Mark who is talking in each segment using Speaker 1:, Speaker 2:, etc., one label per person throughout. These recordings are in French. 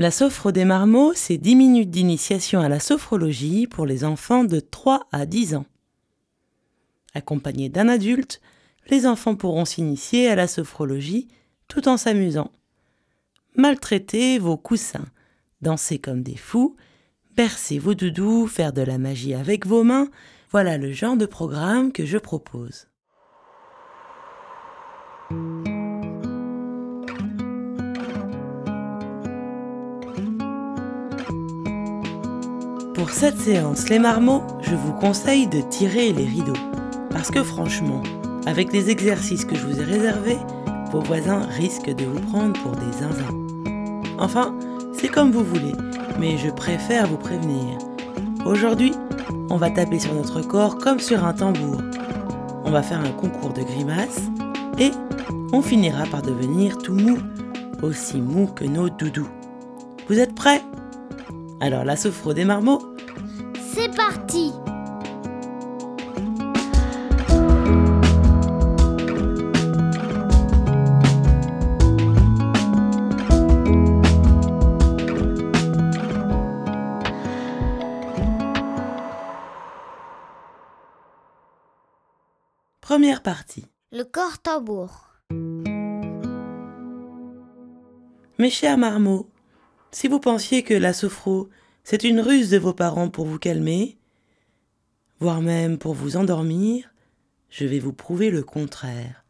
Speaker 1: La sophro des marmots, c'est 10 minutes d'initiation à la sophrologie pour les enfants de 3 à 10 ans. Accompagnés d'un adulte, les enfants pourront s'initier à la sophrologie tout en s'amusant. Maltraitez vos coussins, dansez comme des fous, bercez vos doudous, faire de la magie avec vos mains, voilà le genre de programme que je propose. Pour cette séance Les Marmots, je vous conseille de tirer les rideaux. Parce que franchement, avec les exercices que je vous ai réservés, vos voisins risquent de vous prendre pour des zinzins. Enfin, c'est comme vous voulez, mais je préfère vous prévenir. Aujourd'hui, on va taper sur notre corps comme sur un tambour. On va faire un concours de grimaces et on finira par devenir tout mou, aussi mou que nos doudous. Vous êtes prêts? Alors la sophro des marmots
Speaker 2: C'est parti
Speaker 1: Première partie.
Speaker 2: Le corps tambour.
Speaker 1: Mes chers marmots, si vous pensiez que la sophro, c'est une ruse de vos parents pour vous calmer, voire même pour vous endormir, je vais vous prouver le contraire.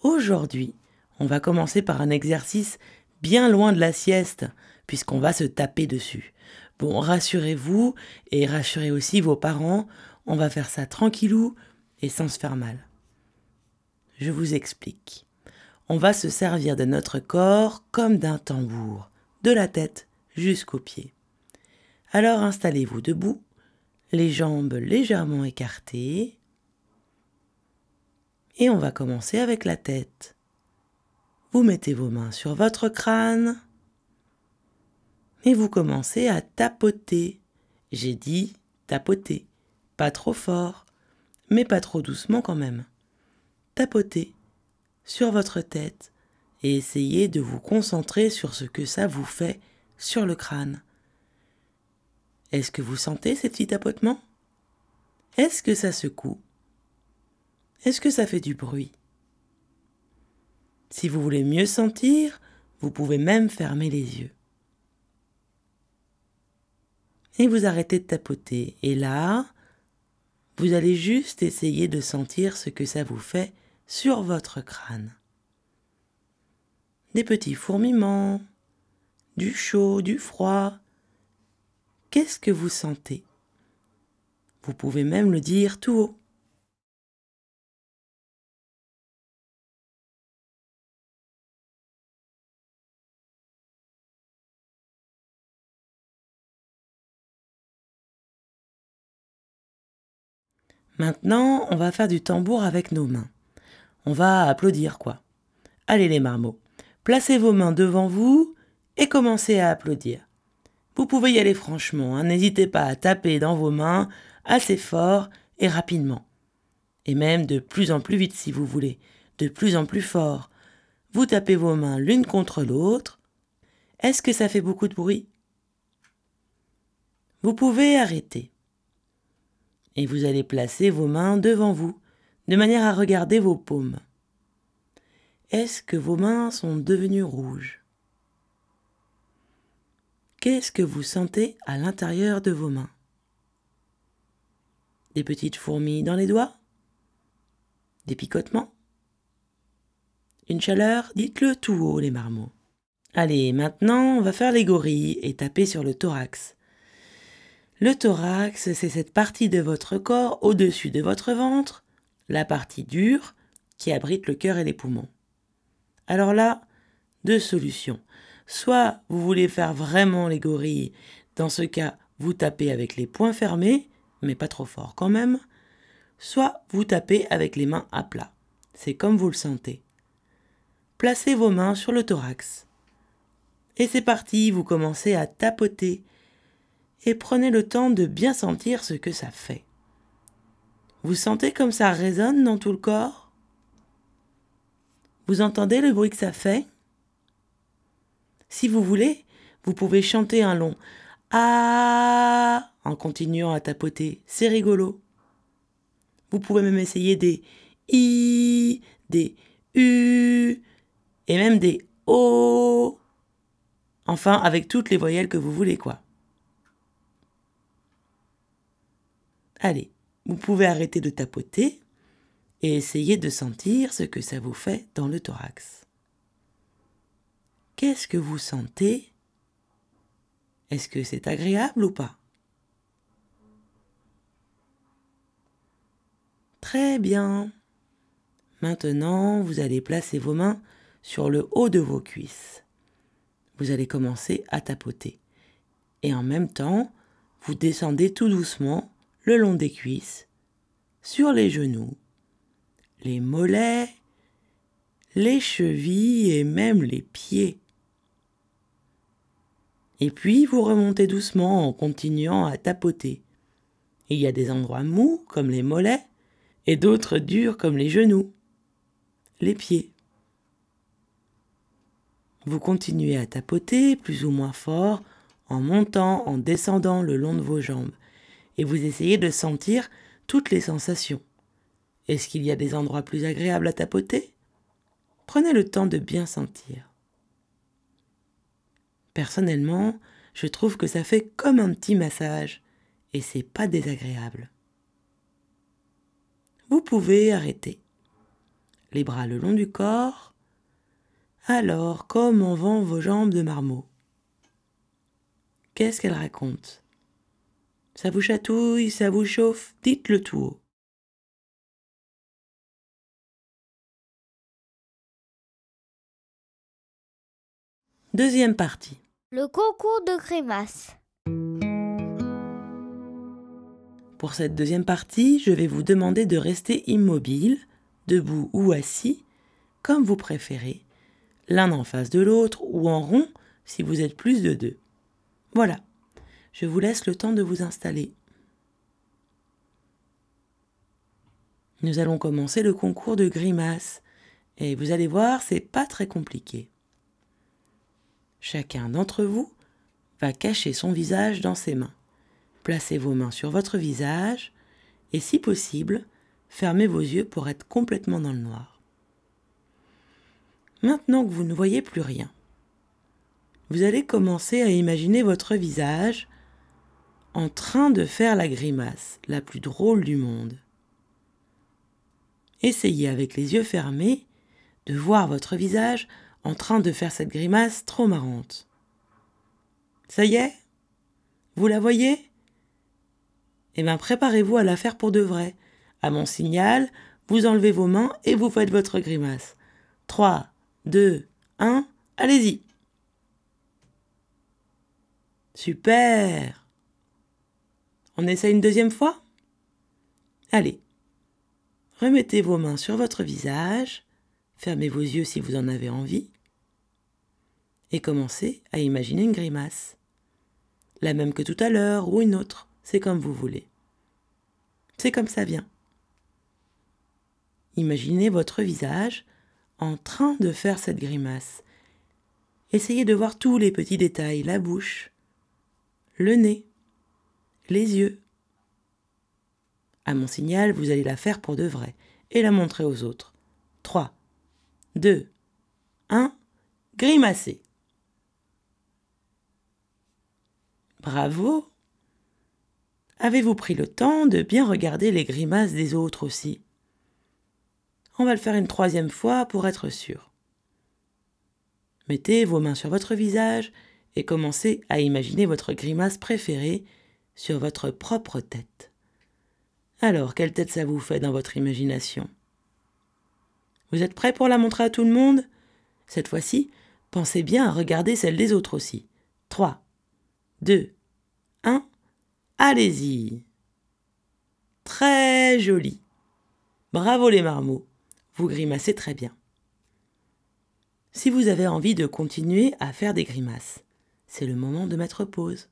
Speaker 1: Aujourd'hui, on va commencer par un exercice bien loin de la sieste, puisqu'on va se taper dessus. Bon, rassurez-vous et rassurez aussi vos parents, on va faire ça tranquillou et sans se faire mal. Je vous explique. On va se servir de notre corps comme d'un tambour de la tête jusqu'aux pieds. Alors installez-vous debout, les jambes légèrement écartées. Et on va commencer avec la tête. Vous mettez vos mains sur votre crâne et vous commencez à tapoter. J'ai dit tapoter, pas trop fort, mais pas trop doucement quand même. Tapotez sur votre tête et essayez de vous concentrer sur ce que ça vous fait sur le crâne. Est-ce que vous sentez ces petits tapotements? Est-ce que ça secoue? Est-ce que ça fait du bruit? Si vous voulez mieux sentir, vous pouvez même fermer les yeux. Et vous arrêtez de tapoter. Et là, vous allez juste essayer de sentir ce que ça vous fait sur votre crâne des petits fourmillements, du chaud, du froid. Qu'est-ce que vous sentez? Vous pouvez même le dire tout haut. Maintenant, on va faire du tambour avec nos mains. On va applaudir, quoi. Allez les marmots, Placez vos mains devant vous et commencez à applaudir. Vous pouvez y aller franchement, hein. n'hésitez pas à taper dans vos mains assez fort et rapidement. Et même de plus en plus vite si vous voulez, de plus en plus fort. Vous tapez vos mains l'une contre l'autre. Est-ce que ça fait beaucoup de bruit? Vous pouvez arrêter. Et vous allez placer vos mains devant vous, de manière à regarder vos paumes. Est-ce que vos mains sont devenues rouges? Qu'est-ce que vous sentez à l'intérieur de vos mains? Des petites fourmis dans les doigts? Des picotements? Une chaleur? Dites-le tout haut, les marmots. Allez, maintenant, on va faire les gorilles et taper sur le thorax. Le thorax, c'est cette partie de votre corps au-dessus de votre ventre, la partie dure qui abrite le cœur et les poumons. Alors là, deux solutions. Soit vous voulez faire vraiment les gorilles, dans ce cas, vous tapez avec les poings fermés, mais pas trop fort quand même. Soit vous tapez avec les mains à plat. C'est comme vous le sentez. Placez vos mains sur le thorax. Et c'est parti, vous commencez à tapoter. Et prenez le temps de bien sentir ce que ça fait. Vous sentez comme ça résonne dans tout le corps? Vous entendez le bruit que ça fait? Si vous voulez, Vous pouvez chanter un long Ah en continuant à tapoter. C'est rigolo. Vous pouvez même essayer des I, des U et même des O. Enfin, avec toutes les voyelles que vous voulez, quoi. Allez, vous pouvez arrêter de tapoter et essayer de sentir ce que ça vous fait dans le thorax. Qu'est-ce que vous sentez? Est-ce que c'est agréable ou pas? Très bien. Maintenant, vous allez placer vos mains sur le haut de vos cuisses. Vous allez commencer à tapoter. Et en même temps, vous descendez tout doucement le long des cuisses, sur les genoux, les mollets, les chevilles et même les pieds. Et puis vous remontez doucement en continuant à tapoter. Il y a des endroits mous comme les mollets et d'autres durs comme les genoux, les pieds. Vous continuez à tapoter plus ou moins fort en montant, en descendant le long de vos jambes et vous essayez de sentir toutes les sensations. Est-ce qu'il y a des endroits plus agréables à tapoter? Prenez le temps de bien sentir. Personnellement, je trouve que ça fait comme un petit massage et c'est pas désagréable. Vous pouvez arrêter. Les bras le long du corps. Alors, comment vont vos jambes de marmot? Qu'est-ce qu'elles racontent? Ça vous chatouille, ça vous chauffe? Dites-le tout haut. Deuxième partie.
Speaker 2: Le concours de grimaces.
Speaker 1: Pour cette deuxième partie, je vais vous demander de rester immobile, debout ou assis, comme vous préférez, l'un en face de l'autre ou en rond si vous êtes plus de deux. Voilà, je vous laisse le temps de vous installer. Nous allons commencer le concours de grimaces et vous allez voir, c'est pas très compliqué. Chacun d'entre vous va cacher son visage dans ses mains. Placez vos mains sur votre visage et si possible, fermez vos yeux pour être complètement dans le noir. Maintenant que vous ne voyez plus rien, vous allez commencer à imaginer votre visage en train de faire la grimace la plus drôle du monde. Essayez avec les yeux fermés de voir votre visage en train de faire cette grimace trop marrante. Ça y est? Vous la voyez? Eh bien, préparez-vous à la faire pour de vrai. À mon signal, vous enlevez vos mains et vous faites votre grimace. 3, 2, 1, allez-y. Super! On essaie une deuxième fois? Allez, remettez vos mains sur votre visage, fermez vos yeux si vous en avez envie, et commencez à imaginer une grimace. La même que tout à l'heure ou une autre, c'est comme vous voulez. C'est comme ça vient. Imaginez votre visage en train de faire cette grimace. Essayez de voir tous les petits détails, la bouche, le nez, les yeux. À mon signal, vous allez la faire pour de vrai et la montrer aux autres. 3, 2, 1, grimacez. Bravo Avez-vous pris le temps de bien regarder les grimaces des autres aussi? On va le faire une troisième fois pour être sûr. Mettez vos mains sur votre visage et commencez à imaginer votre grimace préférée sur votre propre tête. Alors, quelle tête ça vous fait dans votre imagination? Vous êtes prêt pour la montrer à tout le monde? Cette fois-ci, pensez bien à regarder celle des autres aussi. 3, 2, 1, allez-y. Très joli. Bravo les marmots, vous grimacez très bien. Si vous avez envie de continuer à faire des grimaces, c'est le moment de mettre pause.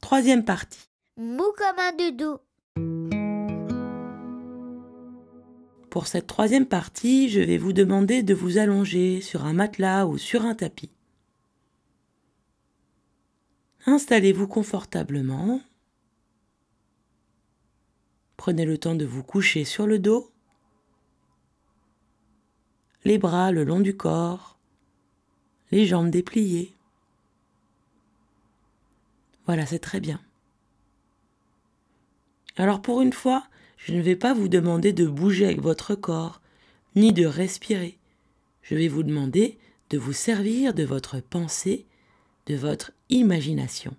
Speaker 1: Troisième partie.
Speaker 2: Mou comme un doudou.
Speaker 1: Pour cette troisième partie, je vais vous demander de vous allonger sur un matelas ou sur un tapis. Installez-vous confortablement. Prenez le temps de vous coucher sur le dos, les bras le long du corps, les jambes dépliées. Voilà, c'est très bien. Alors pour une fois, je ne vais pas vous demander de bouger avec votre corps, ni de respirer. Je vais vous demander de vous servir de votre pensée, de votre imagination.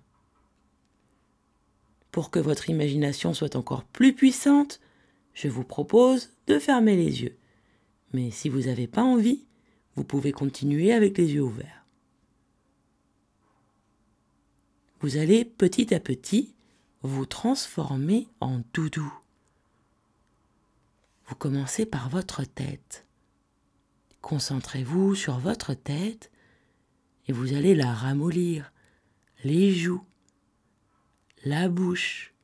Speaker 1: Pour que votre imagination soit encore plus puissante, je vous propose de fermer les yeux. Mais si vous n'avez pas envie, vous pouvez continuer avec les yeux ouverts. Vous allez petit à petit vous transformer en doudou. Vous commencez par votre tête. Concentrez-vous sur votre tête et vous allez la ramollir, les joues, la bouche,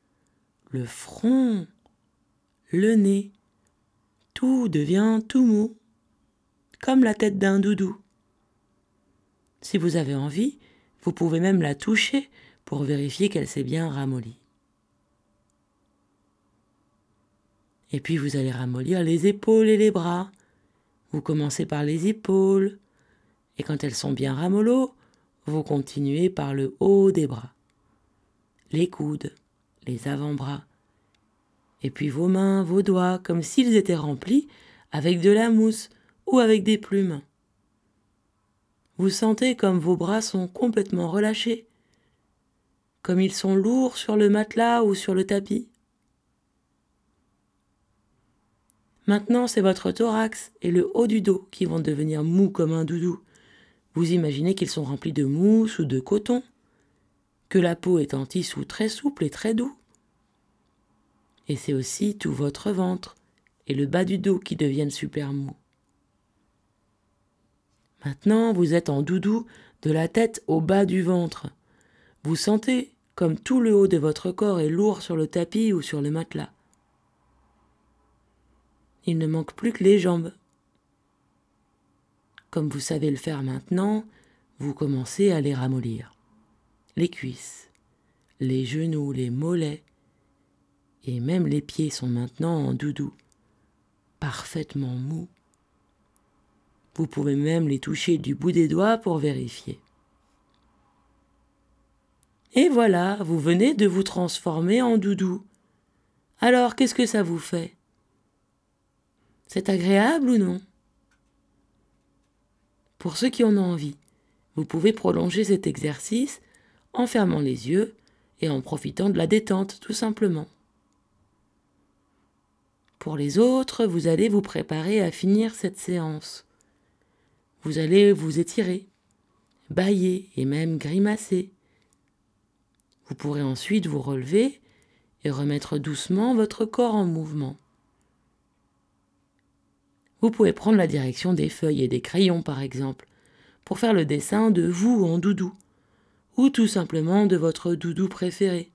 Speaker 1: le front, le nez. Tout devient tout mou, comme la tête d'un doudou. Si vous avez envie, vous pouvez même la toucher pour vérifier qu'elle s'est bien ramollie. Et puis vous allez ramollir les épaules et les bras. Vous commencez par les épaules. Et quand elles sont bien ramolloes, vous continuez par le haut des bras. Les coudes, les avant-bras. Et puis vos mains, vos doigts, comme s'ils étaient remplis avec de la mousse ou avec des plumes. Vous sentez comme vos bras sont complètement relâchés, comme ils sont lourds sur le matelas ou sur le tapis. Maintenant, c'est votre thorax et le haut du dos qui vont devenir mous comme un doudou. Vous imaginez qu'ils sont remplis de mousse ou de coton, que la peau est en tissu très souple et très doux. Et c'est aussi tout votre ventre et le bas du dos qui deviennent super mous. Maintenant, vous êtes en doudou de la tête au bas du ventre. Vous sentez comme tout le haut de votre corps est lourd sur le tapis ou sur le matelas. Il ne manque plus que les jambes. Comme vous savez le faire maintenant, vous commencez à les ramollir. Les cuisses, les genoux, les mollets, et même les pieds sont maintenant en doudou, parfaitement mous. Vous pouvez même les toucher du bout des doigts pour vérifier. Et voilà, vous venez de vous transformer en doudou. Alors, qu'est-ce que ça vous fait? C'est agréable ou non? Pour ceux qui en ont envie, vous pouvez prolonger cet exercice en fermant les yeux et en profitant de la détente tout simplement. Pour les autres, vous allez vous préparer à finir cette séance. Vous allez vous étirer, bailler et même grimacer. Vous pourrez ensuite vous relever et remettre doucement votre corps en mouvement. Vous pouvez prendre la direction des feuilles et des crayons par exemple, pour faire le dessin de vous en doudou, ou tout simplement de votre doudou préféré.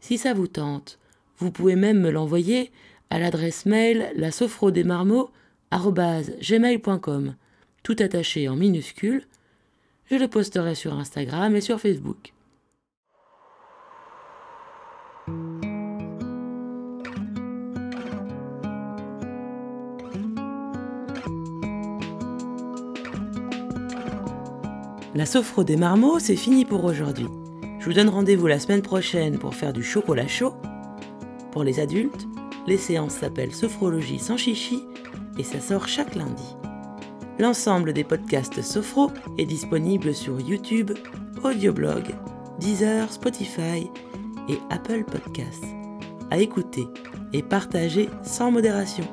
Speaker 1: Si ça vous tente, vous pouvez même me l'envoyer à l'adresse mail la gmail.com, tout attaché en minuscules. Je le posterai sur Instagram et sur Facebook. La sophro des marmots, c'est fini pour aujourd'hui. Je vous donne rendez-vous la semaine prochaine pour faire du chocolat chaud. Pour les adultes, les séances s'appellent Sophrologie sans chichi et ça sort chaque lundi. L'ensemble des podcasts Sophro est disponible sur YouTube, Audioblog, Deezer, Spotify et Apple Podcasts. À écouter et partager sans modération.